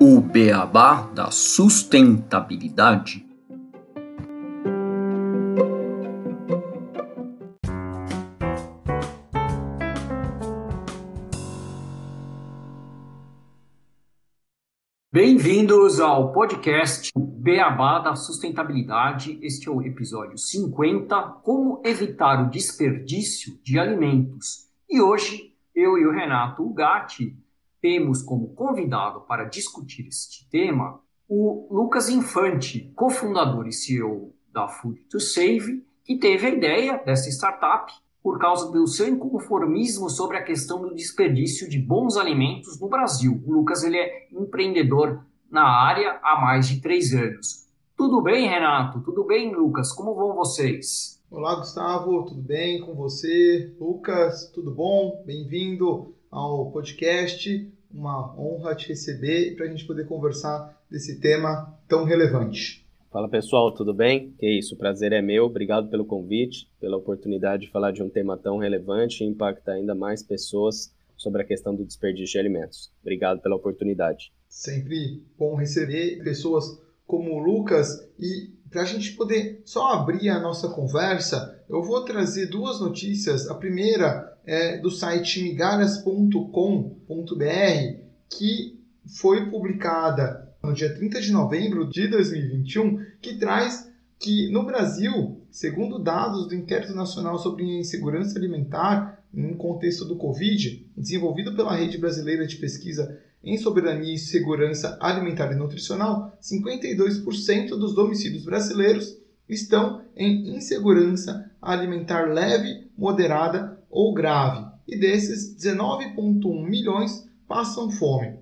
O beabá da sustentabilidade. Bem-vindos ao podcast Beabá da Sustentabilidade. Este é o episódio 50, Como evitar o desperdício de alimentos. E hoje, eu e o Renato Ugatti temos como convidado para discutir este tema o Lucas Infante, cofundador e CEO da Food to Save, que teve a ideia dessa startup por causa do seu inconformismo sobre a questão do desperdício de bons alimentos no Brasil. O Lucas ele é empreendedor na área há mais de três anos. Tudo bem, Renato? Tudo bem, Lucas? Como vão vocês? Olá, Gustavo. Tudo bem com você? Lucas, tudo bom? Bem-vindo ao podcast. Uma honra te receber para a gente poder conversar desse tema tão relevante. Fala pessoal, tudo bem? Que isso, o prazer é meu. Obrigado pelo convite, pela oportunidade de falar de um tema tão relevante e impactar ainda mais pessoas sobre a questão do desperdício de alimentos. Obrigado pela oportunidade. Sempre bom receber pessoas como o Lucas e para a gente poder só abrir a nossa conversa, eu vou trazer duas notícias. A primeira é do site migalhas.com.br, que foi publicada no dia 30 de novembro de 2021, que traz que no Brasil, segundo dados do Inquérito Nacional sobre Insegurança Alimentar, em contexto do Covid, desenvolvido pela Rede Brasileira de Pesquisa em Soberania e Segurança Alimentar e Nutricional, 52% dos domicílios brasileiros estão em insegurança alimentar leve, moderada ou grave, e desses, 19,1 milhões passam fome.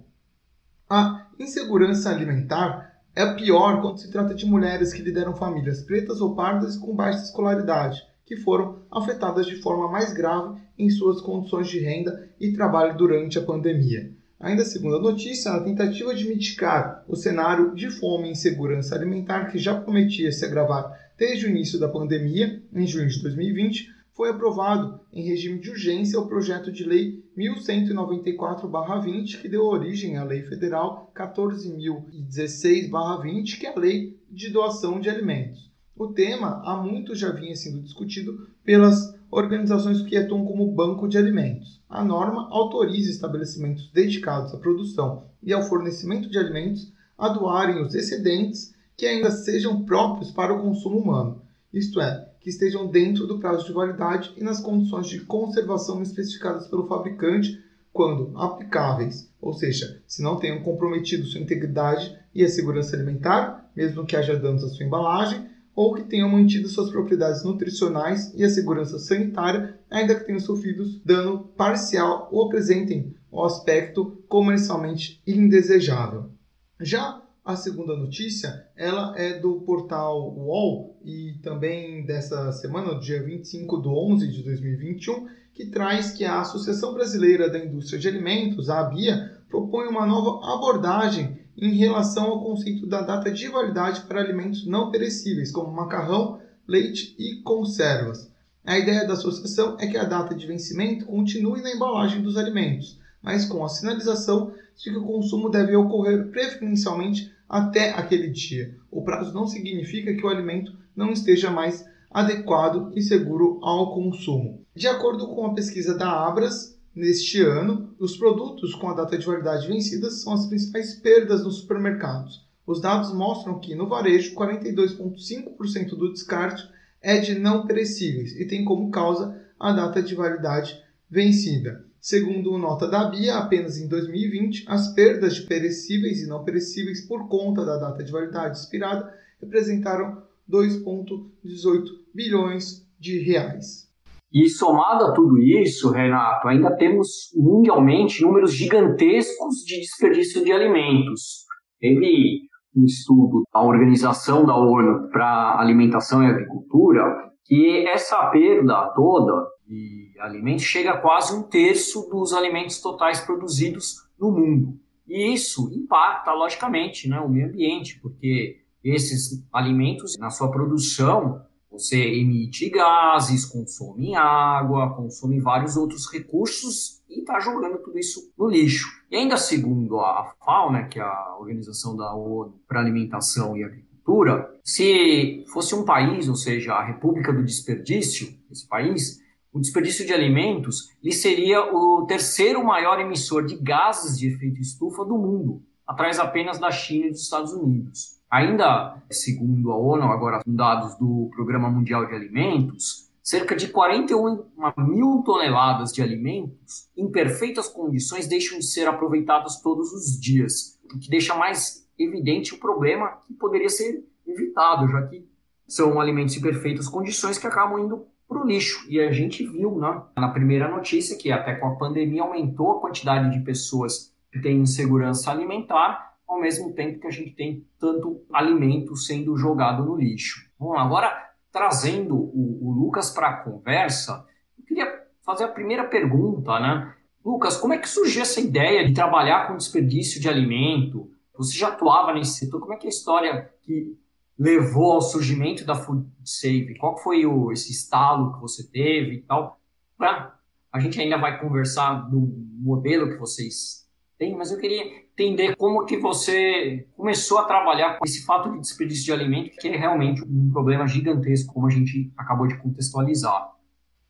A insegurança alimentar é pior quando se trata de mulheres que lideram famílias pretas ou pardas com baixa escolaridade, que foram afetadas de forma mais grave em suas condições de renda e trabalho durante a pandemia. Ainda segundo a notícia, na tentativa de mitigar o cenário de fome e insegurança alimentar que já prometia se agravar desde o início da pandemia, em junho de 2020, foi aprovado em regime de urgência o projeto de lei 1194/20, que deu origem à Lei Federal 14016/20, que é a Lei de Doação de Alimentos. O tema há muito já vinha sendo discutido pelas organizações que atuam como banco de alimentos. A norma autoriza estabelecimentos dedicados à produção e ao fornecimento de alimentos a doarem os excedentes que ainda sejam próprios para o consumo humano, isto é, que estejam dentro do prazo de validade e nas condições de conservação especificadas pelo fabricante quando aplicáveis, ou seja, se não tenham comprometido sua integridade e a segurança alimentar, mesmo que haja danos à sua embalagem, ou que tenham mantido suas propriedades nutricionais e a segurança sanitária, ainda que tenham sofrido dano parcial ou apresentem o um aspecto comercialmente indesejável. Já a segunda notícia, ela é do portal UOL e também dessa semana, dia 25 de 11 de 2021, que traz que a Associação Brasileira da Indústria de Alimentos, a ABIA, propõe uma nova abordagem em relação ao conceito da data de validade para alimentos não perecíveis, como macarrão, leite e conservas. A ideia da associação é que a data de vencimento continue na embalagem dos alimentos, mas com a sinalização de que o consumo deve ocorrer preferencialmente até aquele dia. O prazo não significa que o alimento não esteja mais adequado e seguro ao consumo. De acordo com a pesquisa da Abras, Neste ano, os produtos com a data de validade vencida são as principais perdas nos supermercados. Os dados mostram que, no varejo, 42,5% do descarte é de não perecíveis e tem como causa a data de validade vencida. Segundo nota da BIA, apenas em 2020, as perdas de perecíveis e não perecíveis por conta da data de validade expirada representaram 2,18 bilhões de reais. E somado a tudo isso, Renato, ainda temos mundialmente números gigantescos de desperdício de alimentos. Teve um estudo da Organização da ONU para Alimentação e Agricultura que essa perda toda de alimentos chega a quase um terço dos alimentos totais produzidos no mundo. E isso impacta, logicamente, né, o meio ambiente, porque esses alimentos, na sua produção, Você emite gases, consome água, consome vários outros recursos e está jogando tudo isso no lixo. E ainda segundo a FAO, né, que é a Organização da ONU para Alimentação e Agricultura, se fosse um país, ou seja, a República do Desperdício, esse país, o desperdício de alimentos ele seria o terceiro maior emissor de gases de efeito estufa do mundo, atrás apenas da China e dos Estados Unidos. Ainda segundo a ONU, agora com dados do Programa Mundial de Alimentos, cerca de 41 mil toneladas de alimentos em perfeitas condições deixam de ser aproveitadas todos os dias, o que deixa mais evidente o problema que poderia ser evitado, já que são alimentos em perfeitas condições que acabam indo para o lixo. E a gente viu né, na primeira notícia que até com a pandemia aumentou a quantidade de pessoas que têm insegurança alimentar ao mesmo tempo que a gente tem tanto alimento sendo jogado no lixo. Bom, agora trazendo o, o Lucas para a conversa, eu queria fazer a primeira pergunta, né? Lucas, como é que surgiu essa ideia de trabalhar com desperdício de alimento? Você já atuava nesse setor? Como é que é a história que levou ao surgimento da Food Safe? Qual foi o, esse estalo que você teve e tal? Pra, a gente ainda vai conversar do modelo que vocês têm, mas eu queria entender como que você começou a trabalhar com esse fato de desperdício de alimento, que é realmente um problema gigantesco, como a gente acabou de contextualizar.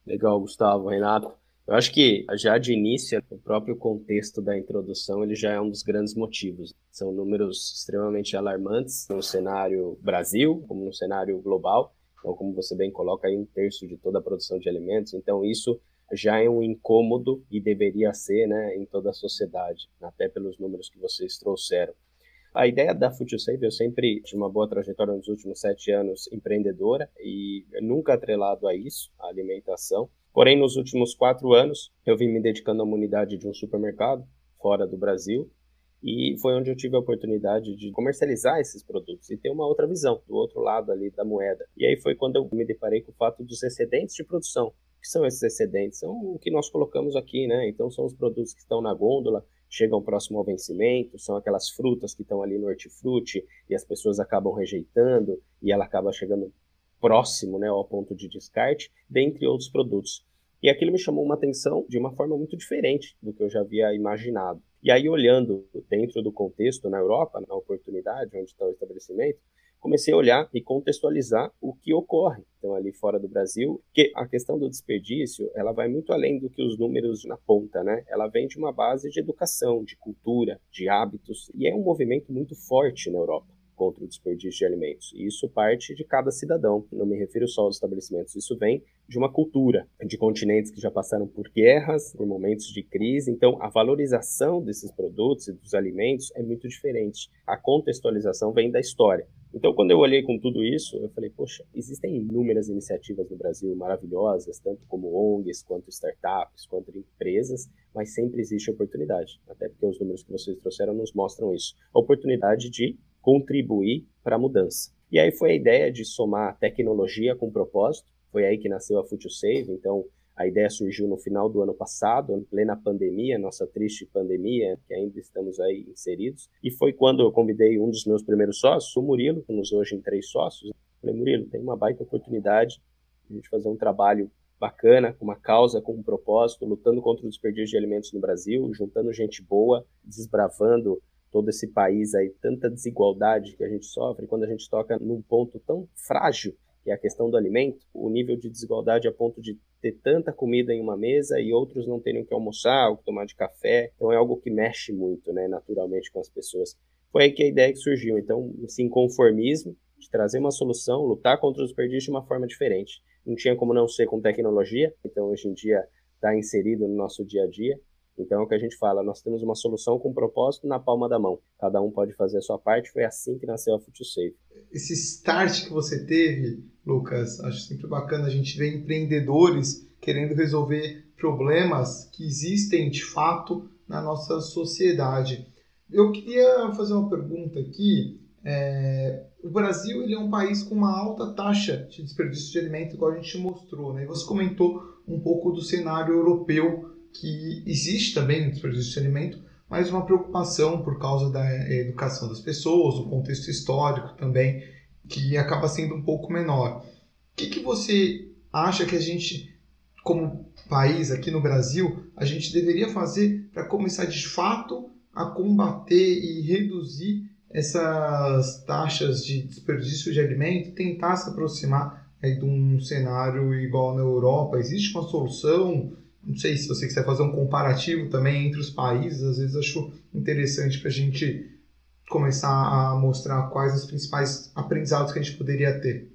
Legal, Gustavo, Renato. Eu acho que já de início, o próprio contexto da introdução ele já é um dos grandes motivos. São números extremamente alarmantes no cenário Brasil, como no cenário global. Então, como você bem coloca, aí um terço de toda a produção de alimentos. Então, isso já é um incômodo e deveria ser né, em toda a sociedade, até pelos números que vocês trouxeram. A ideia da FutureSave, eu sempre tive uma boa trajetória nos últimos sete anos empreendedora e nunca atrelado a isso, a alimentação. Porém, nos últimos quatro anos, eu vim me dedicando a uma unidade de um supermercado fora do Brasil e foi onde eu tive a oportunidade de comercializar esses produtos e ter uma outra visão, do outro lado ali da moeda. E aí foi quando eu me deparei com o fato dos excedentes de produção que são esses excedentes? São o que nós colocamos aqui, né? Então, são os produtos que estão na gôndola, chegam próximo ao vencimento, são aquelas frutas que estão ali no hortifruti e as pessoas acabam rejeitando e ela acaba chegando próximo, né, ao ponto de descarte, dentre outros produtos. E aquilo me chamou uma atenção de uma forma muito diferente do que eu já havia imaginado. E aí, olhando dentro do contexto na Europa, na oportunidade, onde está o estabelecimento, comecei a olhar e contextualizar o que ocorre então ali fora do Brasil, que a questão do desperdício, ela vai muito além do que os números na ponta, né? Ela vem de uma base de educação, de cultura, de hábitos, e é um movimento muito forte na Europa contra o desperdício de alimentos. E isso parte de cada cidadão. Não me refiro só aos estabelecimentos, isso vem de uma cultura, de continentes que já passaram por guerras, por momentos de crise. Então, a valorização desses produtos e dos alimentos é muito diferente. A contextualização vem da história. Então, quando eu olhei com tudo isso, eu falei, poxa, existem inúmeras iniciativas no Brasil maravilhosas, tanto como ONGs, quanto startups, quanto empresas, mas sempre existe oportunidade, até porque os números que vocês trouxeram nos mostram isso. A oportunidade de contribuir para a mudança. E aí foi a ideia de somar tecnologia com propósito, foi aí que nasceu a FutureSave, então a ideia surgiu no final do ano passado, em plena pandemia, nossa triste pandemia, que ainda estamos aí inseridos. E foi quando eu convidei um dos meus primeiros sócios, o Murilo, que nos hoje em três sócios. Falei, Murilo, tem uma baita oportunidade de a gente fazer um trabalho bacana, com uma causa, com um propósito, lutando contra o desperdício de alimentos no Brasil, juntando gente boa, desbravando todo esse país aí, tanta desigualdade que a gente sofre, quando a gente toca num ponto tão frágil que é a questão do alimento, o nível de desigualdade a ponto de ter tanta comida em uma mesa e outros não terem o que almoçar, o que tomar de café. Então é algo que mexe muito, né, naturalmente com as pessoas. Foi aí que a ideia que surgiu. Então, esse inconformismo de trazer uma solução, lutar contra os desperdício de uma forma diferente. Não tinha como não ser com tecnologia, então hoje em dia está inserido no nosso dia a dia. Então é o que a gente fala, nós temos uma solução com propósito na palma da mão. Cada um pode fazer a sua parte, foi assim que nasceu a FutuSafe. Esse start que você teve, Lucas, acho sempre bacana a gente ver empreendedores querendo resolver problemas que existem de fato na nossa sociedade. Eu queria fazer uma pergunta aqui. É, o Brasil ele é um país com uma alta taxa de desperdício de alimento, igual a gente mostrou. Né? Você comentou um pouco do cenário europeu que existe também no alimento, mas uma preocupação por causa da educação das pessoas, o contexto histórico também, que acaba sendo um pouco menor. que, que você acha que a gente, como país aqui no Brasil, a gente deveria fazer para começar de fato a combater e reduzir essas taxas de desperdício de alimento, tentar se aproximar aí de um cenário igual na Europa? Existe uma solução? Não sei se você quiser fazer um comparativo também entre os países, às vezes acho interessante para a gente começar a mostrar quais os principais aprendizados que a gente poderia ter.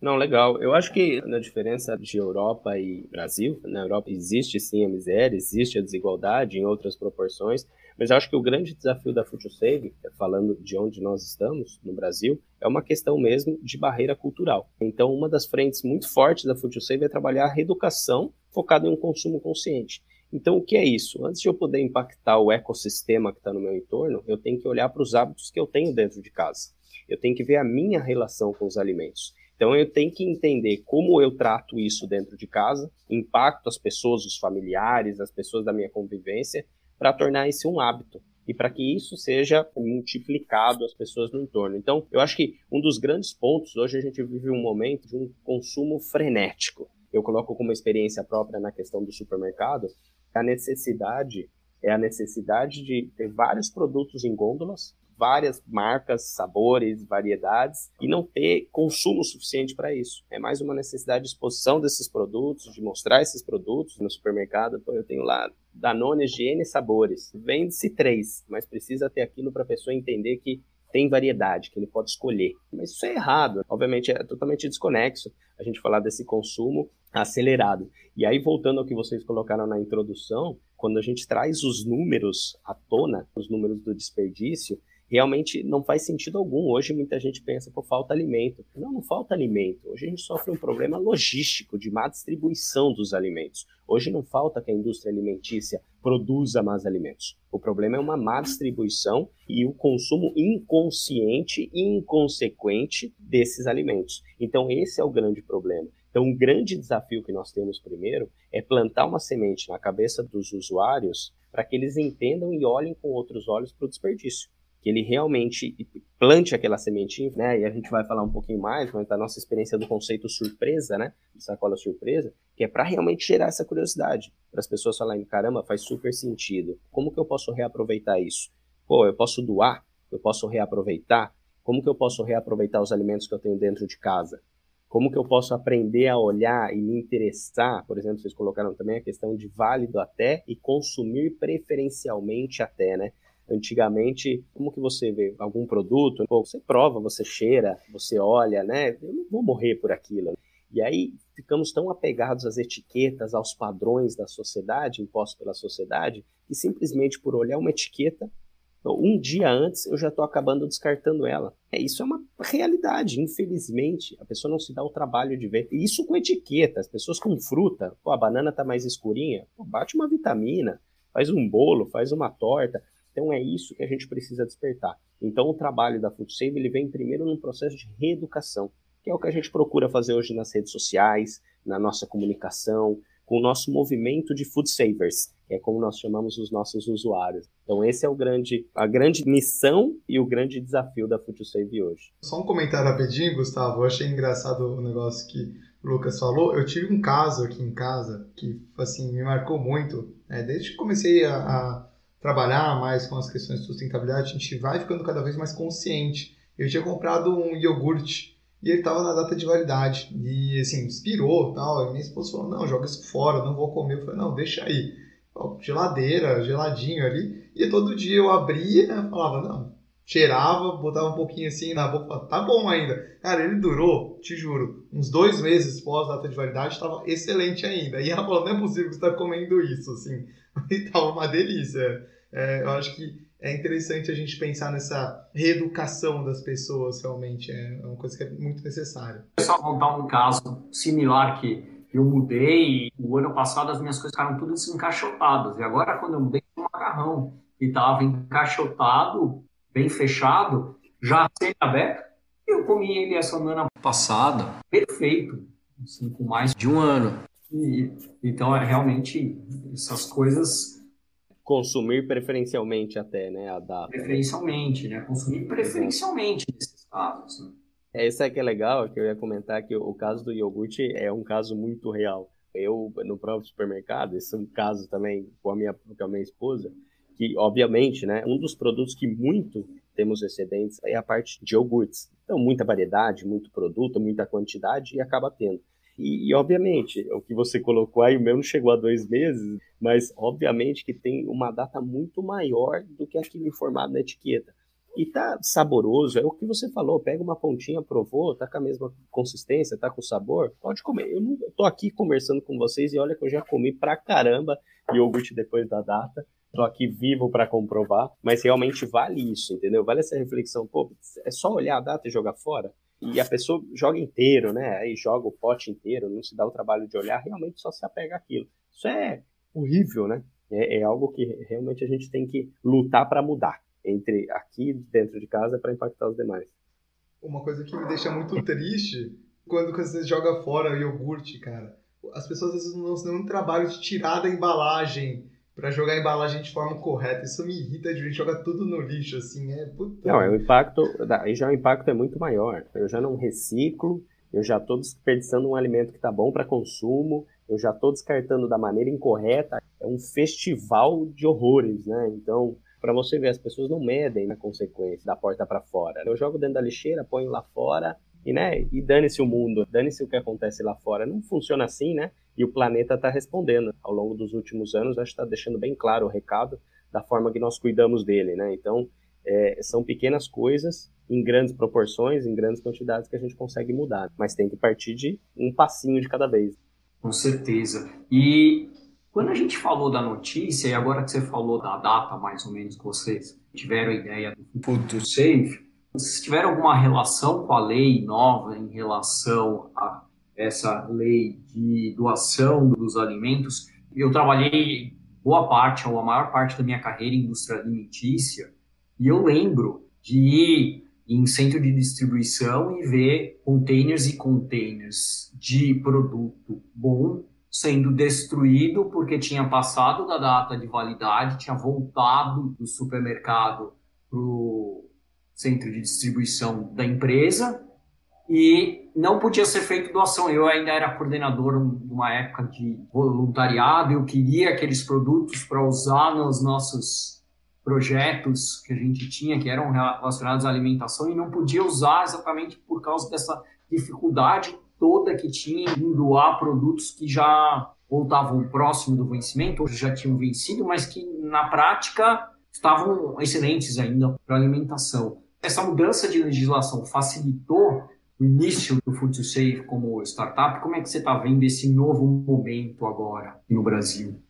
Não, legal. Eu acho que na diferença de Europa e Brasil, na Europa existe sim a miséria, existe a desigualdade em outras proporções, mas eu acho que o grande desafio da FutureSave, falando de onde nós estamos, no Brasil, é uma questão mesmo de barreira cultural. Então, uma das frentes muito fortes da FutureSave é trabalhar a reeducação focada em um consumo consciente. Então, o que é isso? Antes de eu poder impactar o ecossistema que está no meu entorno, eu tenho que olhar para os hábitos que eu tenho dentro de casa. Eu tenho que ver a minha relação com os alimentos. Então eu tenho que entender como eu trato isso dentro de casa, impacto as pessoas, os familiares, as pessoas da minha convivência, para tornar isso um hábito e para que isso seja multiplicado às pessoas no entorno. Então, eu acho que um dos grandes pontos, hoje a gente vive um momento de um consumo frenético. Eu coloco como experiência própria na questão do supermercado, a necessidade é a necessidade de ter vários produtos em gôndolas, várias marcas, sabores, variedades e não ter consumo suficiente para isso. É mais uma necessidade de exposição desses produtos, de mostrar esses produtos no supermercado. Pô, eu tenho lá Danones de N sabores. Vende-se três, mas precisa ter aquilo para a pessoa entender que tem variedade, que ele pode escolher. Mas isso é errado. Obviamente é totalmente desconexo a gente falar desse consumo acelerado. E aí, voltando ao que vocês colocaram na introdução, quando a gente traz os números à tona, os números do desperdício, realmente não faz sentido algum. Hoje muita gente pensa, por falta alimento. Não, não falta alimento. Hoje a gente sofre um problema logístico de má distribuição dos alimentos. Hoje não falta que a indústria alimentícia produza mais alimentos. O problema é uma má distribuição e o consumo inconsciente e inconsequente desses alimentos. Então esse é o grande problema. Então, um grande desafio que nós temos primeiro é plantar uma semente na cabeça dos usuários para que eles entendam e olhem com outros olhos para o desperdício que ele realmente plante aquela sementinha, né? E a gente vai falar um pouquinho mais, mas da nossa experiência do conceito surpresa, né? De sacola surpresa, que é para realmente gerar essa curiosidade, para as pessoas falarem, caramba, faz super sentido. Como que eu posso reaproveitar isso? Pô, eu posso doar? Eu posso reaproveitar? Como que eu posso reaproveitar os alimentos que eu tenho dentro de casa? Como que eu posso aprender a olhar e me interessar? Por exemplo, vocês colocaram também a questão de válido até e consumir preferencialmente até, né? Antigamente, como que você vê algum produto? Pô, você prova, você cheira, você olha, né? Eu não vou morrer por aquilo. E aí ficamos tão apegados às etiquetas, aos padrões da sociedade, impostos pela sociedade, que simplesmente por olhar uma etiqueta, um dia antes eu já estou acabando descartando ela. É, isso é uma realidade, infelizmente. A pessoa não se dá o trabalho de ver. E isso com etiqueta, as pessoas com fruta. Pô, a banana está mais escurinha. Pô, bate uma vitamina, faz um bolo, faz uma torta. Então é isso que a gente precisa despertar. Então o trabalho da Food Save ele vem primeiro num processo de reeducação, que é o que a gente procura fazer hoje nas redes sociais, na nossa comunicação, com o nosso movimento de Food Savers, que é como nós chamamos os nossos usuários. Então esse é o grande, a grande missão e o grande desafio da Food Save hoje. Só um comentário rapidinho, Gustavo. Eu achei engraçado o negócio que o Lucas falou. Eu tive um caso aqui em casa que assim me marcou muito. Né? Desde que comecei a, a trabalhar mais com as questões de sustentabilidade, a gente vai ficando cada vez mais consciente. Eu tinha comprado um iogurte e ele estava na data de validade. E assim, expirou tal. E minha esposa falou: não, joga isso fora, não vou comer. Eu falei: não, deixa aí. Geladeira, geladinho ali. E todo dia eu abria, falava: não, cheirava, botava um pouquinho assim na boca, tá bom ainda. Cara, ele durou, te juro, uns dois meses pós data de validade, estava excelente ainda. E ela falou, não é possível que você está comendo isso, assim. E tava uma delícia. É, eu acho que é interessante a gente pensar nessa reeducação das pessoas, realmente. É uma coisa que é muito necessária. Só contar um caso similar que eu mudei e o ano passado as minhas coisas ficaram todas encaixotadas. E agora, quando eu mudei, o macarrão que estava encaixotado, bem fechado, já semi-aberto, eu comi ele essa semana passada, perfeito, assim, com mais de um ano. E, então, é realmente essas coisas. Consumir preferencialmente até, né? A data. Preferencialmente, né? Consumir preferencialmente nesses casos. Né? É, isso é que é legal, que eu ia comentar que o caso do iogurte é um caso muito real. Eu, no próprio supermercado, esse é um caso também com a minha, com a minha esposa, que, obviamente, né, um dos produtos que muito temos excedentes é a parte de iogurtes. Então, muita variedade, muito produto, muita quantidade e acaba tendo. E, e, obviamente, o que você colocou aí, o meu não chegou a dois meses, mas obviamente que tem uma data muito maior do que aquilo informado na etiqueta. E tá saboroso, é o que você falou, pega uma pontinha, provou, tá com a mesma consistência, tá com sabor, pode comer. Eu, não, eu tô aqui conversando com vocês e olha que eu já comi pra caramba iogurte depois da data, tô aqui vivo para comprovar, mas realmente vale isso, entendeu? Vale essa reflexão, pô, é só olhar a data e jogar fora? E a pessoa joga inteiro, né? Aí joga o pote inteiro, não se dá o trabalho de olhar, realmente só se apega àquilo. Isso é horrível, né? É, é algo que realmente a gente tem que lutar para mudar entre aqui dentro de casa para impactar os demais. Uma coisa que me deixa muito triste quando você joga fora iogurte, cara. As pessoas às vezes não dão um trabalho de tirar da embalagem para jogar a embalagem de forma correta. Isso me irrita de jogar tudo no lixo, assim, é puta. Não, é o impacto, aí já o impacto é muito maior. Eu já não reciclo, eu já estou desperdiçando um alimento que está bom para consumo, eu já estou descartando da maneira incorreta. É um festival de horrores, né? Então, para você ver, as pessoas não medem na consequência da porta para fora. Eu jogo dentro da lixeira, ponho lá fora e, né, e dane-se o mundo, dane-se o que acontece lá fora. Não funciona assim, né? E o planeta está respondendo. Ao longo dos últimos anos, acho que está deixando bem claro o recado da forma que nós cuidamos dele, né? Então, é, são pequenas coisas em grandes proporções, em grandes quantidades que a gente consegue mudar, mas tem que partir de um passinho de cada vez. Com certeza. E quando a gente falou da notícia, e agora que você falou da data mais ou menos que vocês tiveram a ideia do Food Safe, vocês tiveram alguma relação com a lei nova em relação a essa lei de doação dos alimentos? Eu trabalhei boa parte, ou a maior parte da minha carreira em indústria alimentícia, e eu lembro de ir em centro de distribuição e ver containers e containers de produto bom sendo destruído porque tinha passado da data de validade, tinha voltado do supermercado para o centro de distribuição da empresa e não podia ser feito doação. Eu ainda era coordenador numa época de voluntariado, eu queria aqueles produtos para usar nos nossos projetos que a gente tinha, que eram relacionados à alimentação, e não podia usar exatamente por causa dessa dificuldade toda que tinha em doar produtos que já voltavam próximo do vencimento, ou já tinham vencido, mas que na prática estavam excelentes ainda para alimentação. Essa mudança de legislação facilitou o início do Food to Safe como startup. Como é que você está vendo esse novo momento agora no Brasil?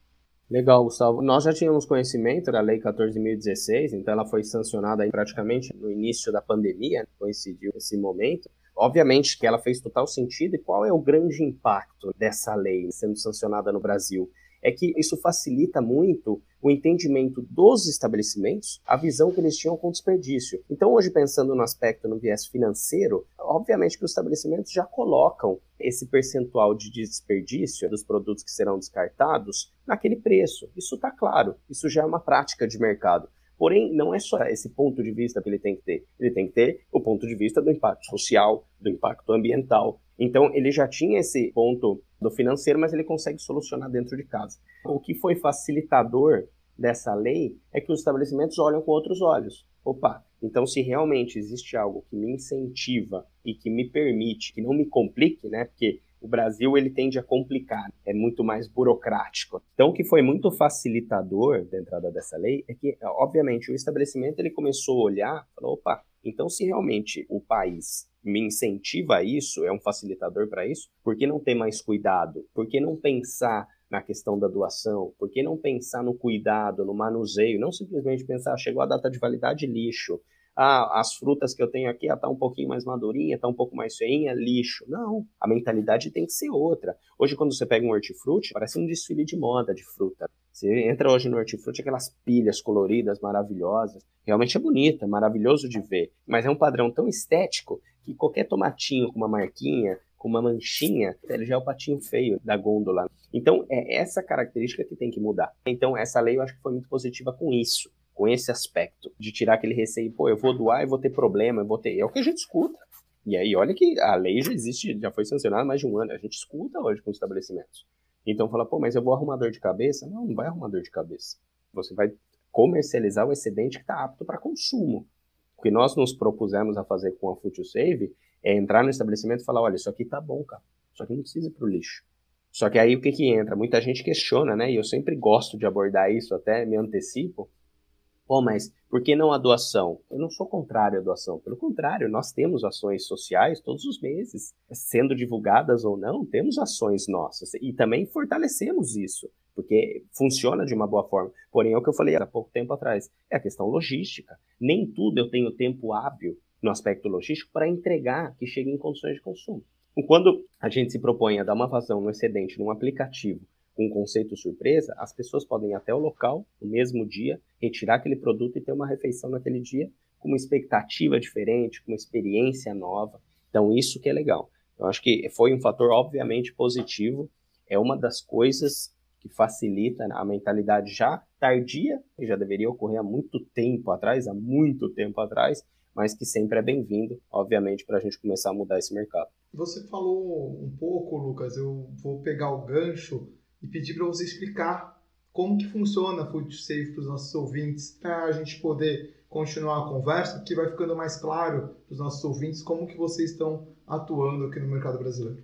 Legal, Gustavo. Nós já tínhamos conhecimento da Lei 14.016, então ela foi sancionada aí praticamente no início da pandemia, coincidiu esse momento. Obviamente que ela fez total sentido, e qual é o grande impacto dessa lei sendo sancionada no Brasil? É que isso facilita muito o entendimento dos estabelecimentos, a visão que eles tinham com desperdício. Então, hoje, pensando no aspecto no viés financeiro, obviamente que os estabelecimentos já colocam esse percentual de desperdício dos produtos que serão descartados naquele preço. Isso está claro, isso já é uma prática de mercado. Porém, não é só esse ponto de vista que ele tem que ter. Ele tem que ter o ponto de vista do impacto social, do impacto ambiental. Então, ele já tinha esse ponto do financeiro, mas ele consegue solucionar dentro de casa. O que foi facilitador dessa lei é que os estabelecimentos olham com outros olhos. Opa, então se realmente existe algo que me incentiva e que me permite, que não me complique, né? Porque o Brasil ele tende a complicar, é muito mais burocrático. Então, o que foi muito facilitador da entrada dessa lei é que, obviamente, o estabelecimento ele começou a olhar, falou, opa, então se realmente o país me incentiva a isso, é um facilitador para isso, por que não ter mais cuidado? Por que não pensar na questão da doação? Por que não pensar no cuidado, no manuseio? Não simplesmente pensar, ah, chegou a data de validade, lixo ah, as frutas que eu tenho aqui, está um pouquinho mais madurinha, está um pouco mais feinha, lixo. Não, a mentalidade tem que ser outra. Hoje, quando você pega um hortifruti, parece um desfile de moda de fruta. Você entra hoje no hortifruti, aquelas pilhas coloridas, maravilhosas. Realmente é bonita, é maravilhoso de ver. Mas é um padrão tão estético que qualquer tomatinho com uma marquinha, com uma manchinha, ele já é o patinho feio da gôndola. Então, é essa característica que tem que mudar. Então, essa lei eu acho que foi muito positiva com isso com esse aspecto, de tirar aquele receio, pô, eu vou doar e vou ter problema, eu vou ter. É o que a gente escuta. E aí, olha que a lei já existe, já foi sancionada há mais de um ano. A gente escuta hoje com os estabelecimentos. Então fala, pô, mas eu vou arrumar dor de cabeça? Não, não vai arrumar dor de cabeça. Você vai comercializar o excedente que está apto para consumo. O que nós nos propusemos a fazer com a Food Save é entrar no estabelecimento e falar, olha, isso aqui tá bom, cara. Isso aqui não precisa ir pro lixo. Só que aí o que que entra? Muita gente questiona, né? E eu sempre gosto de abordar isso, até me antecipo. Pô, mas por que não a doação? Eu não sou contrário à doação. Pelo contrário, nós temos ações sociais todos os meses, sendo divulgadas ou não, temos ações nossas. E também fortalecemos isso, porque funciona de uma boa forma. Porém, é o que eu falei há pouco tempo atrás, é a questão logística. Nem tudo eu tenho tempo hábil no aspecto logístico para entregar que chegue em condições de consumo. Quando a gente se propõe a dar uma vazão no excedente num aplicativo com um conceito surpresa, as pessoas podem ir até o local, no mesmo dia, retirar aquele produto e ter uma refeição naquele dia com uma expectativa diferente, com uma experiência nova. Então, isso que é legal. Eu acho que foi um fator, obviamente, positivo. É uma das coisas que facilita a mentalidade já tardia, que já deveria ocorrer há muito tempo atrás, há muito tempo atrás, mas que sempre é bem-vindo, obviamente, para a gente começar a mudar esse mercado. Você falou um pouco, Lucas, eu vou pegar o gancho e pedir para você explicar como que funciona Food Safe para os nossos ouvintes, para a gente poder continuar a conversa, que vai ficando mais claro para os nossos ouvintes como que vocês estão atuando aqui no mercado brasileiro.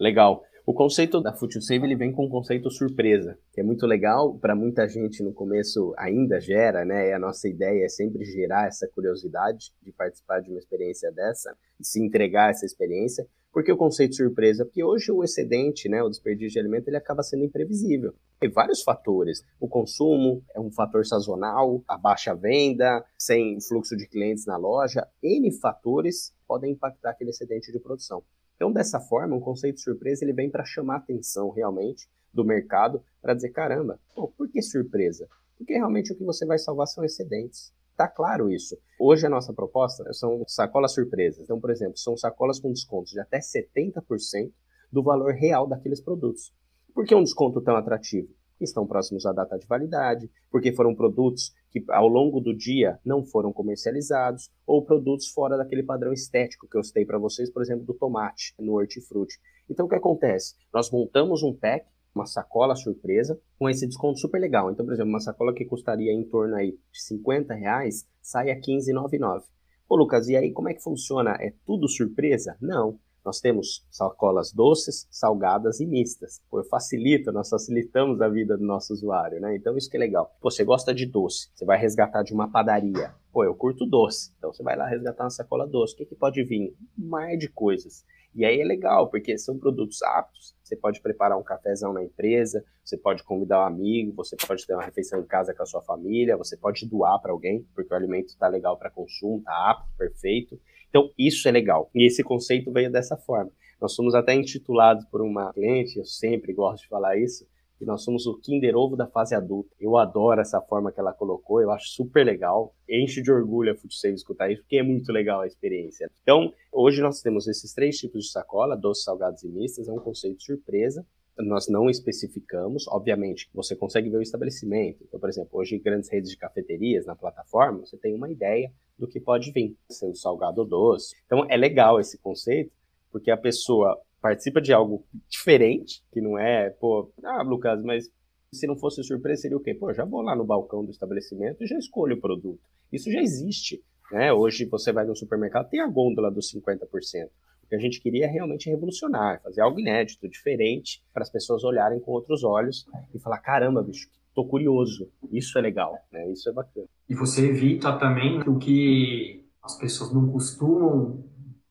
Legal. O conceito da Food Save ele vem com um conceito surpresa, que é muito legal, para muita gente no começo ainda gera, né? E a nossa ideia é sempre gerar essa curiosidade de participar de uma experiência dessa, de se entregar essa experiência. Por que o conceito surpresa? Porque hoje o excedente, né, o desperdício de alimento, ele acaba sendo imprevisível. Tem vários fatores. O consumo é um fator sazonal, a baixa venda, sem fluxo de clientes na loja, N fatores podem impactar aquele excedente de produção. Então, dessa forma, um conceito surpresa ele vem para chamar a atenção realmente do mercado para dizer, caramba, pô, por que surpresa? Porque realmente o que você vai salvar são excedentes. Tá claro isso. Hoje a nossa proposta são sacolas surpresas. Então, por exemplo, são sacolas com descontos de até 70% do valor real daqueles produtos. Por que um desconto tão atrativo? Estão próximos à data de validade, porque foram produtos que ao longo do dia não foram comercializados, ou produtos fora daquele padrão estético que eu citei para vocês, por exemplo, do tomate no hortifruti. Então o que acontece? Nós montamos um pack uma sacola surpresa com esse desconto super legal. Então, por exemplo, uma sacola que custaria em torno aí de 50 reais sai a 15,99. Ô Lucas, e aí como é que funciona? É tudo surpresa? Não. Nós temos sacolas doces, salgadas e mistas. Pô, facilita, nós facilitamos a vida do nosso usuário, né? Então isso que é legal. Pô, você gosta de doce, você vai resgatar de uma padaria. Pô, eu curto doce. Então você vai lá resgatar uma sacola doce. O que, que pode vir? Um mar de coisas. E aí é legal, porque são produtos aptos. Você pode preparar um cafezão na empresa, você pode convidar um amigo, você pode ter uma refeição em casa com a sua família, você pode doar para alguém, porque o alimento está legal para consumo, está apto, perfeito. Então, isso é legal. E esse conceito veio dessa forma. Nós somos até intitulados por uma cliente, eu sempre gosto de falar isso, que nós somos o Kinder Ovo da fase adulta. Eu adoro essa forma que ela colocou, eu acho super legal. Enche de orgulho a Foodsave escutar isso, porque é muito legal a experiência. Então, hoje nós temos esses três tipos de sacola, doces, salgados e mistas, é um conceito surpresa. Nós não especificamos, obviamente, você consegue ver o estabelecimento. Então, por exemplo, hoje grandes redes de cafeterias na plataforma, você tem uma ideia do que pode vir, sendo salgado ou doce. Então, é legal esse conceito, porque a pessoa participa de algo diferente, que não é, pô, ah, Lucas, mas se não fosse surpresa, seria o quê? Pô, já vou lá no balcão do estabelecimento e já escolho o produto. Isso já existe. Né? Hoje você vai no supermercado, tem a gôndola dos 50%. O que a gente queria é realmente revolucionar, fazer algo inédito, diferente, para as pessoas olharem com outros olhos e falar: caramba, bicho, tô curioso. Isso é legal, né? Isso é bacana. E você evita também o que as pessoas não costumam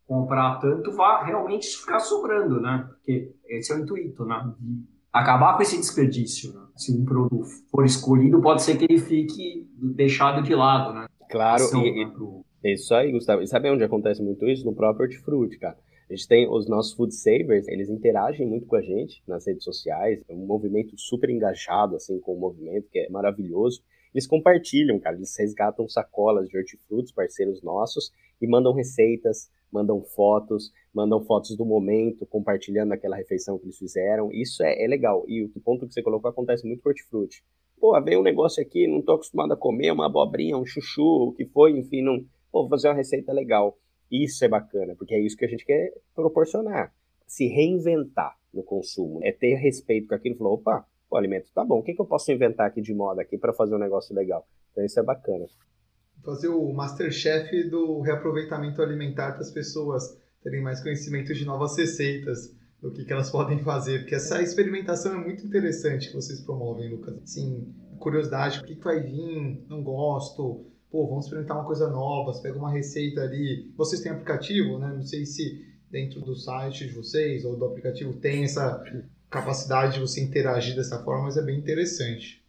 comprar tanto, vá realmente ficar sobrando, né? Porque esse é o intuito, né? De acabar com esse desperdício. Né? Se um produto for escolhido, pode ser que ele fique deixado de lado, né? Claro, Ação, e, né, pro... é isso aí, Gustavo. E sabe onde acontece muito isso? No próprio hortifruti, cara. A gente tem os nossos food savers, eles interagem muito com a gente nas redes sociais, é um movimento super engajado assim com o movimento, que é maravilhoso. Eles compartilham, cara, eles resgatam sacolas de hortifrutis, parceiros nossos, e mandam receitas, mandam fotos, mandam fotos do momento, compartilhando aquela refeição que eles fizeram. Isso é, é legal. E o ponto que você colocou acontece muito com hortifruti. Pô, veio um negócio aqui, não tô acostumado a comer, uma abobrinha, um chuchu, o que foi, enfim, não. Pô, vou fazer uma receita legal. Isso é bacana, porque é isso que a gente quer proporcionar. Se reinventar no consumo, é ter respeito com aquilo e falar, opa, o alimento tá bom, o que, que eu posso inventar aqui de moda aqui para fazer um negócio legal? Então isso é bacana. Fazer o Masterchef do reaproveitamento alimentar para as pessoas terem mais conhecimento de novas receitas, do que, que elas podem fazer, porque essa experimentação é muito interessante que vocês promovem, Lucas. Sim, curiosidade, o que, que vai vir, não gosto, pô, vamos experimentar uma coisa nova, você pega uma receita ali. Vocês têm aplicativo, né? Não sei se dentro do site de vocês ou do aplicativo tem essa capacidade de você interagir dessa forma, mas é bem interessante.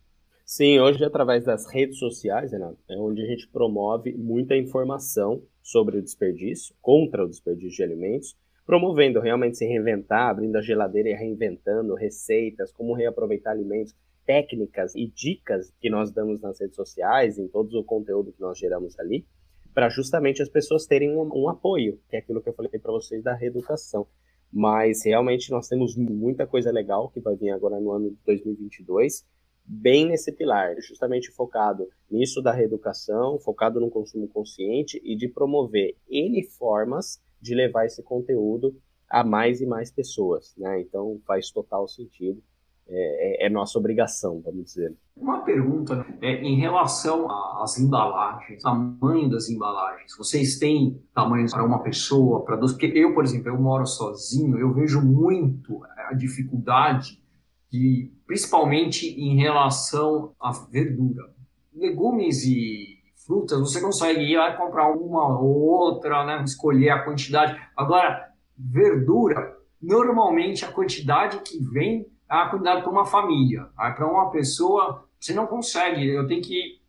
Sim, hoje através das redes sociais, Renato, é onde a gente promove muita informação sobre o desperdício, contra o desperdício de alimentos, promovendo realmente se reinventar, abrindo a geladeira e reinventando receitas, como reaproveitar alimentos, técnicas e dicas que nós damos nas redes sociais, em todo o conteúdo que nós geramos ali, para justamente as pessoas terem um, um, apoio, que é aquilo que eu falei para vocês da reeducação. Mas realmente nós temos muita coisa legal que vai vir agora no ano de 2022, bem nesse pilar, justamente focado nisso da reeducação, focado no consumo consciente e de promover N formas de levar esse conteúdo a mais e mais pessoas, né? Então faz total sentido é, é, é, nossa obrigação, vamos dizer. Uma pergunta né? é, em relação às embalagens, tamanho das embalagens. Vocês têm tamanhos para uma pessoa, para duas? Porque eu, por exemplo, eu moro sozinho, eu vejo muito a dificuldade principalmente em relação à verdura, legumes e frutas. Você consegue ir lá comprar uma ou outra, né? Escolher a quantidade. Agora, verdura, normalmente a quantidade que vem a quantidade para uma família. Para uma pessoa, você não consegue. Eu tenho que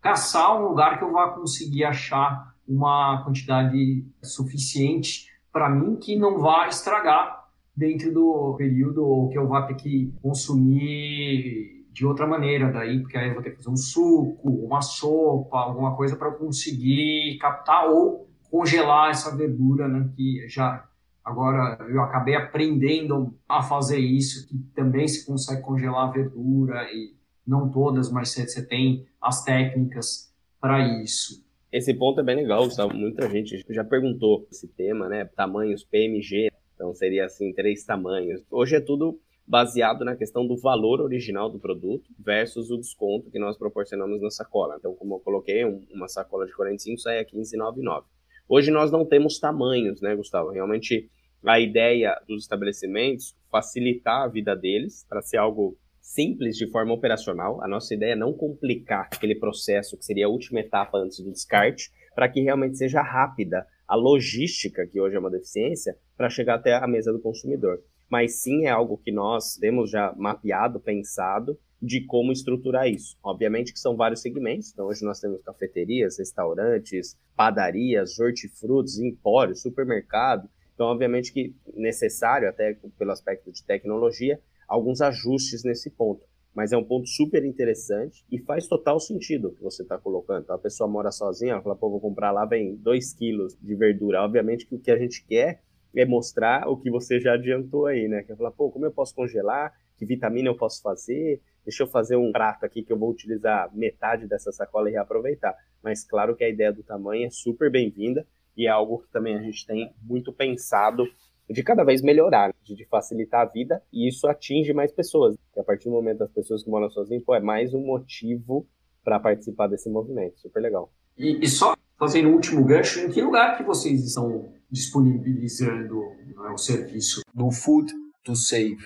caçar um lugar que eu vá conseguir achar uma quantidade suficiente para mim que não vá estragar dentro do período que eu vá ter que consumir de outra maneira daí, porque aí eu vou ter que fazer um suco, uma sopa, alguma coisa para conseguir captar ou congelar essa verdura, né, que já Agora, eu acabei aprendendo a fazer isso, que também se consegue congelar a verdura, e não todas, mas você tem as técnicas para isso. Esse ponto é bem legal, Gustavo. Muita gente já perguntou esse tema, né? Tamanhos PMG, então seria assim, três tamanhos. Hoje é tudo baseado na questão do valor original do produto versus o desconto que nós proporcionamos na sacola. Então, como eu coloquei, uma sacola de 45 sai a 15,99. Hoje nós não temos tamanhos, né, Gustavo? Realmente a ideia dos estabelecimentos facilitar a vida deles para ser algo simples de forma operacional. A nossa ideia é não complicar aquele processo que seria a última etapa antes do descarte, para que realmente seja rápida a logística, que hoje é uma deficiência, para chegar até a mesa do consumidor. Mas sim é algo que nós temos já mapeado, pensado, de como estruturar isso. Obviamente que são vários segmentos, então hoje nós temos cafeterias, restaurantes, padarias, hortifrutos, empórios, supermercado. Então, obviamente que necessário, até pelo aspecto de tecnologia, alguns ajustes nesse ponto. Mas é um ponto super interessante e faz total sentido o que você está colocando. Então, a pessoa mora sozinha, ela fala, pô, vou comprar lá, vem 2 quilos de verdura. Obviamente que o que a gente quer é mostrar o que você já adiantou aí, né? Que é falar, pô, como eu posso congelar? Que vitamina eu posso fazer? deixa eu fazer um prato aqui que eu vou utilizar metade dessa sacola e reaproveitar. Mas claro que a ideia do tamanho é super bem-vinda e é algo que também a gente tem muito pensado de cada vez melhorar, de, facilitar a vida, e isso atinge mais pessoas. E a partir do momento das pessoas que moram sozinhas, pô, é mais um motivo para participar desse movimento. Super legal. E, e só fazendo o último gancho, em que lugar que vocês estão disponibilizando né, o serviço do Food to Save?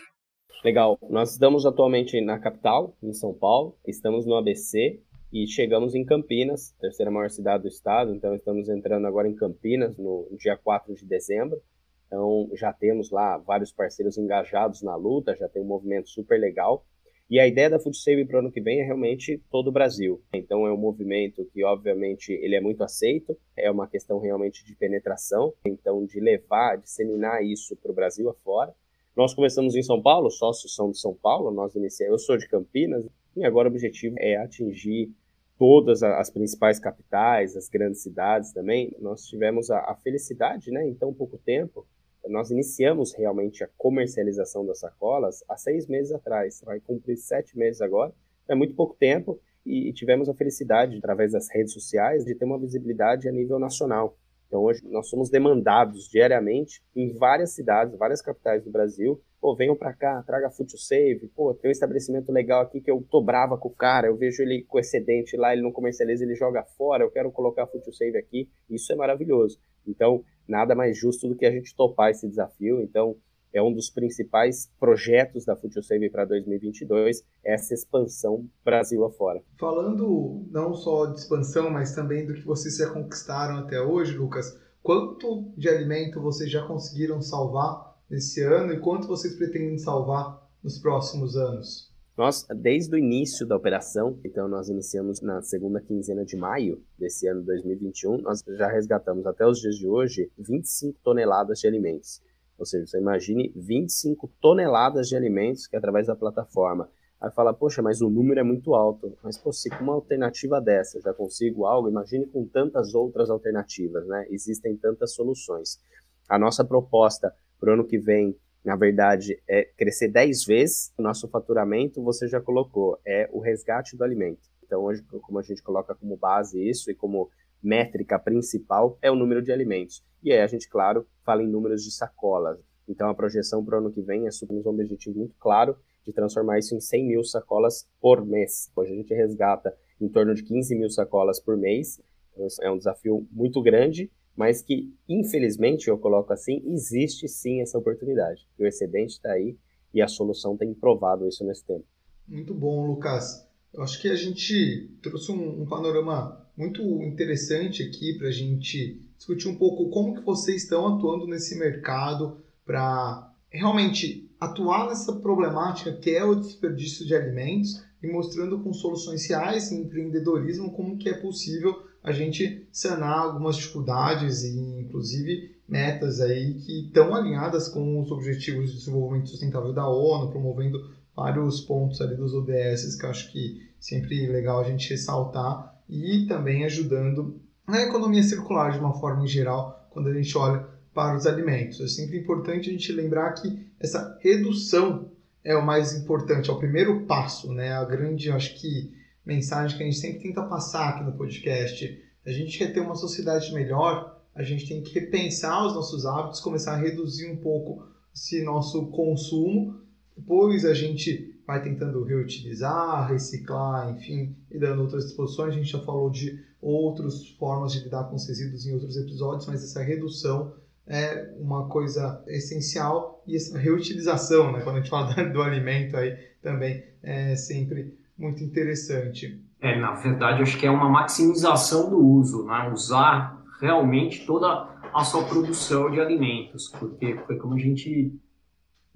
Legal. Nós estamos atualmente na capital, em São Paulo, estamos no ABC e chegamos em Campinas, terceira maior cidade do estado, então estamos entrando agora em Campinas no dia 4 de dezembro. Então já temos lá vários parceiros engajados na luta, já tem um movimento super legal. E a ideia da Food Save para o ano que vem é realmente todo o Brasil. Então é um movimento que, obviamente, ele é muito aceito, é uma questão realmente de penetração, então de levar, disseminar isso para o Brasil afora. Nós começamos em São Paulo, sócios são de São Paulo, nós iniciamos, eu sou de Campinas, e agora o objetivo é atingir todas as principais capitais, as grandes cidades também. Nós tivemos a, a felicidade, né, em tão pouco tempo, nós iniciamos realmente a comercialização das sacolas há seis meses atrás, vai cumprir sete meses agora, é muito pouco tempo, e tivemos a felicidade, através das redes sociais, de ter uma visibilidade a nível nacional. Então hoje nós somos demandados diariamente em várias cidades, várias capitais do Brasil. Pô, venham para cá, traga food save. Pô, tem um estabelecimento legal aqui que eu tô brava com o cara, eu vejo ele com excedente lá, ele não comercializa, ele joga fora, eu quero colocar food save aqui. Isso é maravilhoso. Então, nada mais justo do que a gente topar esse desafio. Então, é um dos principais projetos da FutureSave para 2022, essa expansão Brasil afora. Falando não só de expansão, mas também do que vocês já conquistaram até hoje, Lucas, quanto de alimento vocês já conseguiram salvar nesse ano e quanto vocês pretendem salvar nos próximos anos? Nós, desde o início da operação, então nós iniciamos na segunda quinzena de maio desse ano 2021, nós já resgatamos até os dias de hoje 25 toneladas de alimentos. Ou seja, você imagine 25 toneladas de alimentos que através da plataforma. Aí fala, poxa, mas o número é muito alto. Mas, pô, se com uma alternativa dessa já consigo algo, imagine com tantas outras alternativas, né? Existem tantas soluções. A nossa proposta para o ano que vem, na verdade, é crescer 10 vezes o nosso faturamento, você já colocou, é o resgate do alimento. Então, hoje, como a gente coloca como base isso e como métrica principal, é o número de alimentos. E aí a gente, claro, fala em números de sacolas. Então a projeção para o ano que vem é subir um objetivo muito claro de transformar isso em 100 mil sacolas por mês. Hoje a gente resgata em torno de 15 mil sacolas por mês. Então, é um desafio muito grande, mas que, infelizmente, eu coloco assim, existe sim essa oportunidade. O excedente está aí e a solução tem provado isso nesse tempo. Muito bom, Lucas. Eu acho que a gente trouxe um, um panorama muito interessante aqui para a gente discutir um pouco como que vocês estão atuando nesse mercado para realmente atuar nessa problemática que é o desperdício de alimentos e mostrando com soluções reais em empreendedorismo como que é possível a gente sanar algumas dificuldades e inclusive metas aí que estão alinhadas com os objetivos de desenvolvimento sustentável da ONU, promovendo vários pontos ali dos ODS que eu acho que sempre legal a gente ressaltar e também ajudando na economia circular de uma forma em geral, quando a gente olha para os alimentos. É sempre importante a gente lembrar que essa redução é o mais importante, é o primeiro passo, né? A grande, acho que, mensagem que a gente sempre tenta passar aqui no podcast. A gente quer ter uma sociedade melhor, a gente tem que repensar os nossos hábitos, começar a reduzir um pouco esse nosso consumo. Depois a gente vai tentando reutilizar, reciclar, enfim, e dando outras disposições. A gente já falou de outras formas de lidar com os resíduos em outros episódios, mas essa redução é uma coisa essencial e essa reutilização, né, quando a gente fala do alimento aí também é sempre muito interessante. É, na verdade, acho que é uma maximização do uso, né? usar realmente toda a sua produção de alimentos, porque foi como a gente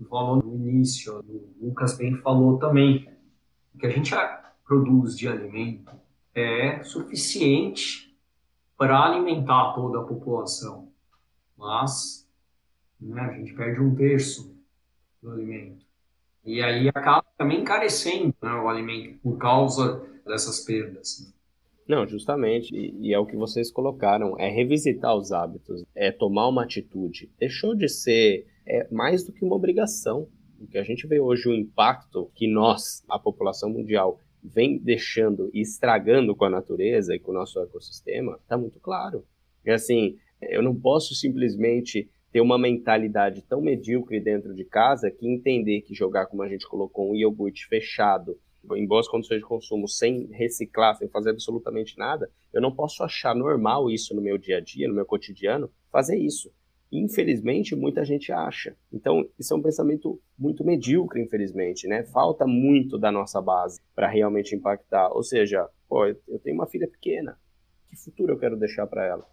falou no início, o Lucas bem falou também, que a gente produz de alimento é suficiente para alimentar toda a população, mas né, a gente perde um terço do alimento. E aí acaba também encarecendo né, o alimento por causa dessas perdas. Não, justamente, e, e, é o que vocês colocaram, é revisitar os hábitos, é tomar uma atitude. Deixou de ser é, mais do que uma obrigação. O que a gente vê hoje, o impacto que nós, a população mundial, vem deixando e estragando com a natureza e com o nosso ecossistema, está muito claro. É assim, eu não posso simplesmente ter uma mentalidade tão medíocre dentro de casa que entender que jogar, como a gente colocou, um iogurte fechado, em boas condições de consumo, sem reciclar, sem fazer absolutamente nada, eu não posso achar normal isso no meu dia a dia, no meu cotidiano, fazer isso. Infelizmente, muita gente acha. Então, isso é um pensamento muito medíocre, infelizmente, né? Falta muito da nossa base para realmente impactar. Ou seja, pô, eu tenho uma filha pequena. Que futuro eu quero deixar para ela?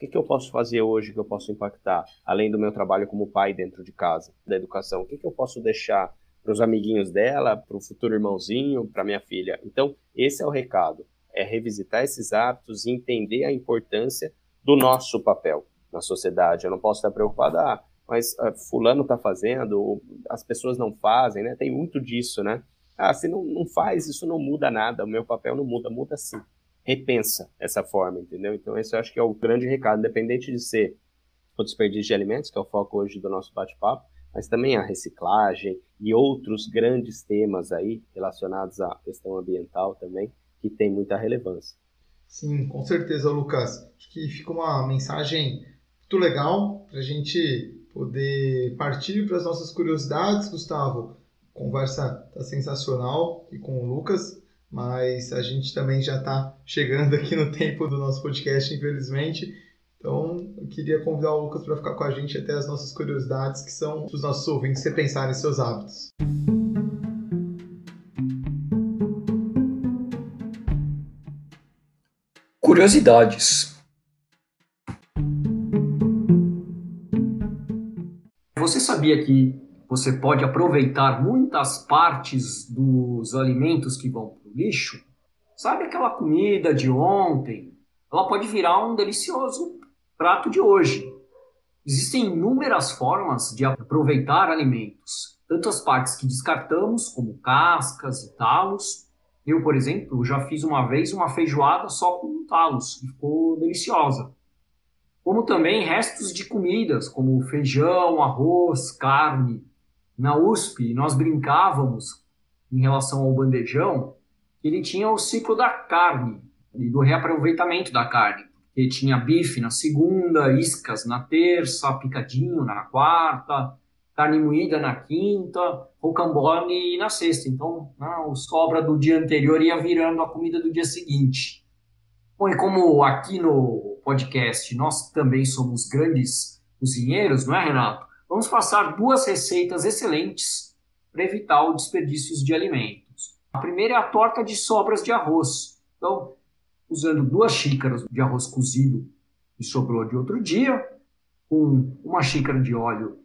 Que, que eu posso fazer hoje que eu posso impactar? Além do meu trabalho como pai dentro de casa, da educação, o que, que eu posso deixar para os amiguinhos dela, para o futuro irmãozinho, para minha filha? Então, esse é o recado. É revisitar esses hábitos e entender a importância do nosso papel na sociedade. Eu não posso estar preocupado, ah, mas uh, fulano está fazendo, as pessoas não fazem, né? Tem muito disso, né? Ah, se não, não faz, isso não muda nada, o meu papel não muda, muda sim. Repensa essa forma, entendeu? Então esse eu acho que é o grande recado, independente de ser o desperdício de alimentos, que é o foco hoje do nosso bate-papo, mas também a reciclagem e outros grandes temas aí relacionados à questão ambiental também, que tem muita relevância. Sim, com certeza, Lucas. Acho que fica uma mensagem muito legal para a gente poder partir para as nossas curiosidades, Gustavo. Conversa está sensacional e com o Lucas, mas a gente também já está chegando aqui no tempo do nosso podcast, infelizmente. Então, eu queria convidar o Lucas para ficar com a gente até as nossas curiosidades, que são os nossos ouvintes repensarem seus hábitos. Curiosidades. Você sabia que você pode aproveitar muitas partes dos alimentos que vão lixo? Sabe aquela comida de ontem? Ela pode virar um delicioso prato de hoje. Existem inúmeras formas de aproveitar alimentos, tanto as partes que descartamos, como cascas e talos, eu, por exemplo, já fiz uma vez uma feijoada só com talos e ficou deliciosa. Como também restos de comidas, como feijão, arroz, carne. Na USP, nós brincávamos em relação ao bandejão, que ele tinha o ciclo da carne e do reaproveitamento da carne. Porque tinha bife na segunda, iscas na terça, picadinho na quarta, carne moída na quinta, rocambole na sexta. Então, né, o sobra do dia anterior ia virando a comida do dia seguinte. Bom, e como aqui no podcast nós também somos grandes cozinheiros, não é, Renato? Vamos passar duas receitas excelentes para evitar o desperdício de alimentos. A primeira é a torta de sobras de arroz. Então, usando duas xícaras de arroz cozido que sobrou de outro dia, com uma xícara de óleo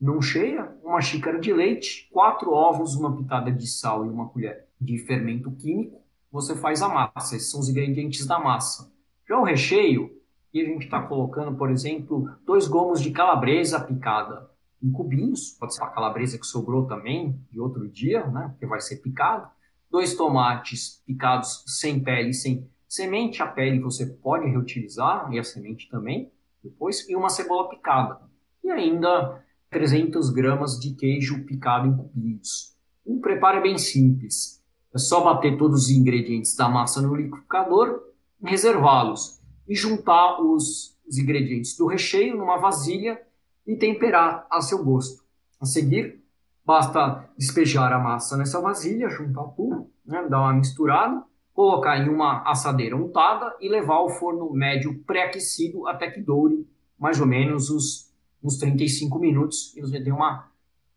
não cheia, uma xícara de leite, quatro ovos, uma pitada de sal e uma colher de fermento químico, você faz a massa. Esses são os ingredientes da massa. Já o recheio, e a gente está colocando, por exemplo, dois gomos de calabresa picada em cubinhos, pode ser a calabresa que sobrou também de outro dia, né, porque vai ser picado. Dois tomates picados sem pele, sem semente. A pele você pode reutilizar e a semente também depois. E uma cebola picada. E ainda 300 gramas de queijo picado em cubinhos. O preparo é bem simples. É só bater todos os ingredientes da massa no liquidificador, reservá-los e juntar os, os ingredientes do recheio numa vasilha e temperar a seu gosto. A seguir, basta despejar a massa nessa vasilha, juntar tudo, né, dar uma misturada, colocar em uma assadeira untada e levar ao forno médio pré-aquecido até que doure mais ou menos os uns 35 minutos e você tem uma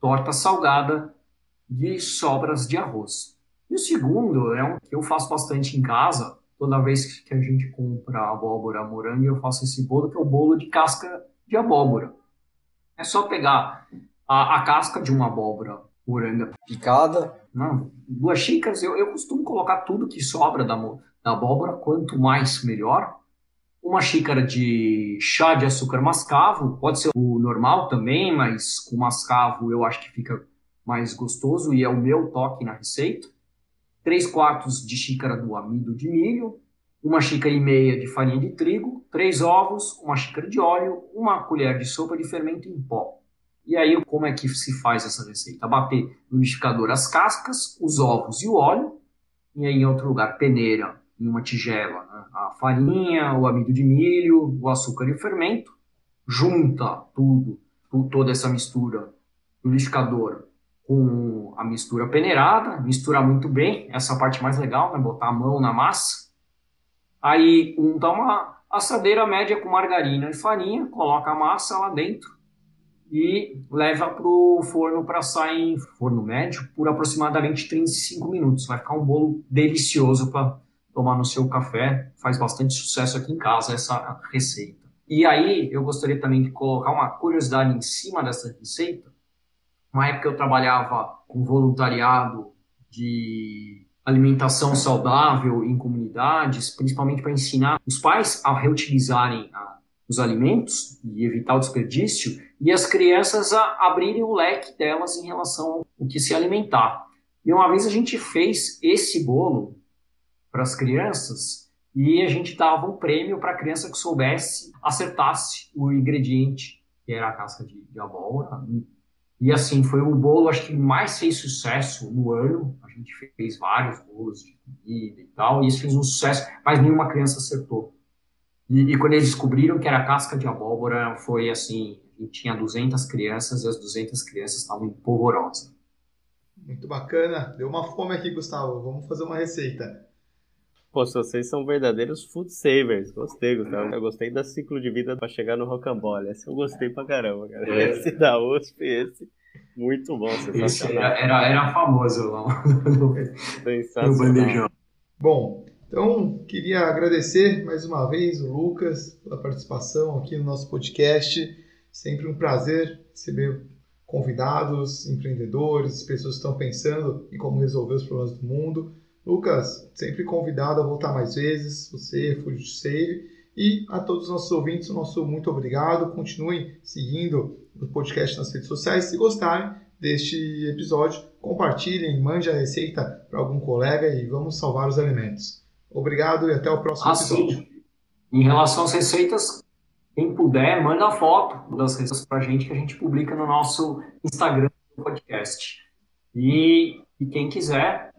torta salgada de sobras de arroz. E o segundo é um que eu faço bastante em casa. Toda vez que a gente compra abóbora morango, eu faço esse bolo, que é o bolo de casca de abóbora. É só pegar a, a casca de uma abóbora moranga picada, não, duas xícaras. Eu, eu costumo colocar tudo que sobra da, da abóbora, quanto mais melhor uma xícara de chá de açúcar mascavo, pode ser o normal também, mas com mascavo eu acho que fica mais gostoso e é o meu toque na receita. 3 quartos de xícara do amido de milho, uma xícara e meia de farinha de trigo, três ovos, uma xícara de óleo, uma colher de sopa de fermento em pó. E aí, como é que se faz essa receita? Bater no liquidificador as cascas, os ovos e o óleo, e aí em outro lugar, peneira em uma tigela né? a farinha, o amido de milho, o açúcar e o fermento, junta tudo, toda essa mistura no liquidificador com a mistura peneirada, mistura muito bem, essa parte mais legal, né? botar a mão na massa. Aí unta uma assadeira média com margarina e farinha, coloca a massa lá dentro e leva para o forno para assar em forno médio por aproximadamente 35 minutos. Vai ficar um bolo delicioso para tomar no seu café. Faz bastante sucesso aqui em casa essa receita. E aí eu gostaria também de colocar uma curiosidade em cima dessa receita. Uma época eu trabalhava com voluntariado de alimentação saudável em comunidades, principalmente para ensinar os pais a reutilizarem a, os alimentos e evitar o desperdício, e as crianças abrirem o leque delas em relação ao que se alimentar. E uma vez a gente fez esse bolo para as crianças e a gente dava um prêmio para a criança que soubesse, acertasse o ingrediente, que era a casca de, de abóbora. E assim, foi o bolo, acho que mais fez sucesso no ano. A gente fez vários bolos de comida e tal, e isso fez um sucesso, mas nenhuma criança acertou. E, e quando eles descobriram que era casca de abóbora, foi assim, gente tinha 200 crianças e as 200 crianças estavam em polvorosa. Muito bacana. Deu uma fome aqui, Gustavo. Vamos fazer uma receita. Pô, vocês são verdadeiros food savers. Gostei, Gustavo. Eu gostei da ciclo de vida para chegar no rocambole. Esse eu gostei pra caramba, cara. É. Esse da USP, esse. Muito bom, sensacional. Esse era, era famoso lá no, no bandejão. Bom, então queria agradecer mais uma vez o Lucas pela participação aqui no nosso podcast. Sempre um prazer receber convidados, empreendedores, pessoas que estão pensando em como resolver os problemas do mundo. Lucas, sempre convidado a voltar mais vezes, você, Food Save, e a todos os nossos ouvintes, nosso muito obrigado. Continuem seguindo o podcast nas redes sociais. Se gostarem deste episódio, compartilhem, mande a receita para algum colega e vamos salvar os alimentos. Obrigado e até o próximo ah, episódio. Em relação às receitas, quem puder, manda foto das receitas para a gente que a gente publica no nosso Instagram do podcast. E, e quem quiser,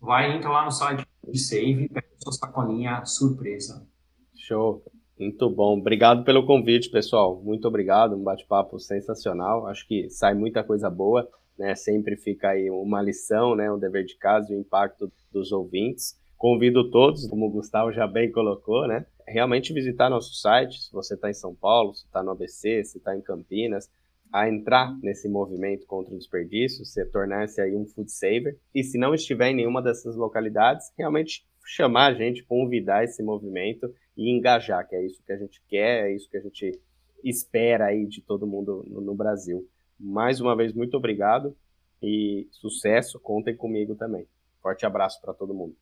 vai entrar lá no site de Save e pega sua sacolinha surpresa. Show. Muito bom. Obrigado pelo convite, pessoal. Muito obrigado. Um bate-papo sensacional. Acho que sai muita coisa boa. Né? Sempre fica aí uma lição, né? um dever de casa e o impacto dos ouvintes. Convido todos, como o Gustavo já bem colocou, né? Realmente visitar nosso site. Se você está em São Paulo, se está no ABC, se está em Campinas, a entrar nesse movimento contra o desperdício, se tornar-se aí um food saver. E se não estiver em nenhuma dessas localidades, realmente chamar a gente, convidar esse movimento e engajar, que é isso que a gente quer, é isso que a gente espera aí de todo mundo no, no Brasil. Mais uma vez, muito obrigado e sucesso, contem comigo também. Forte abraço para todo mundo.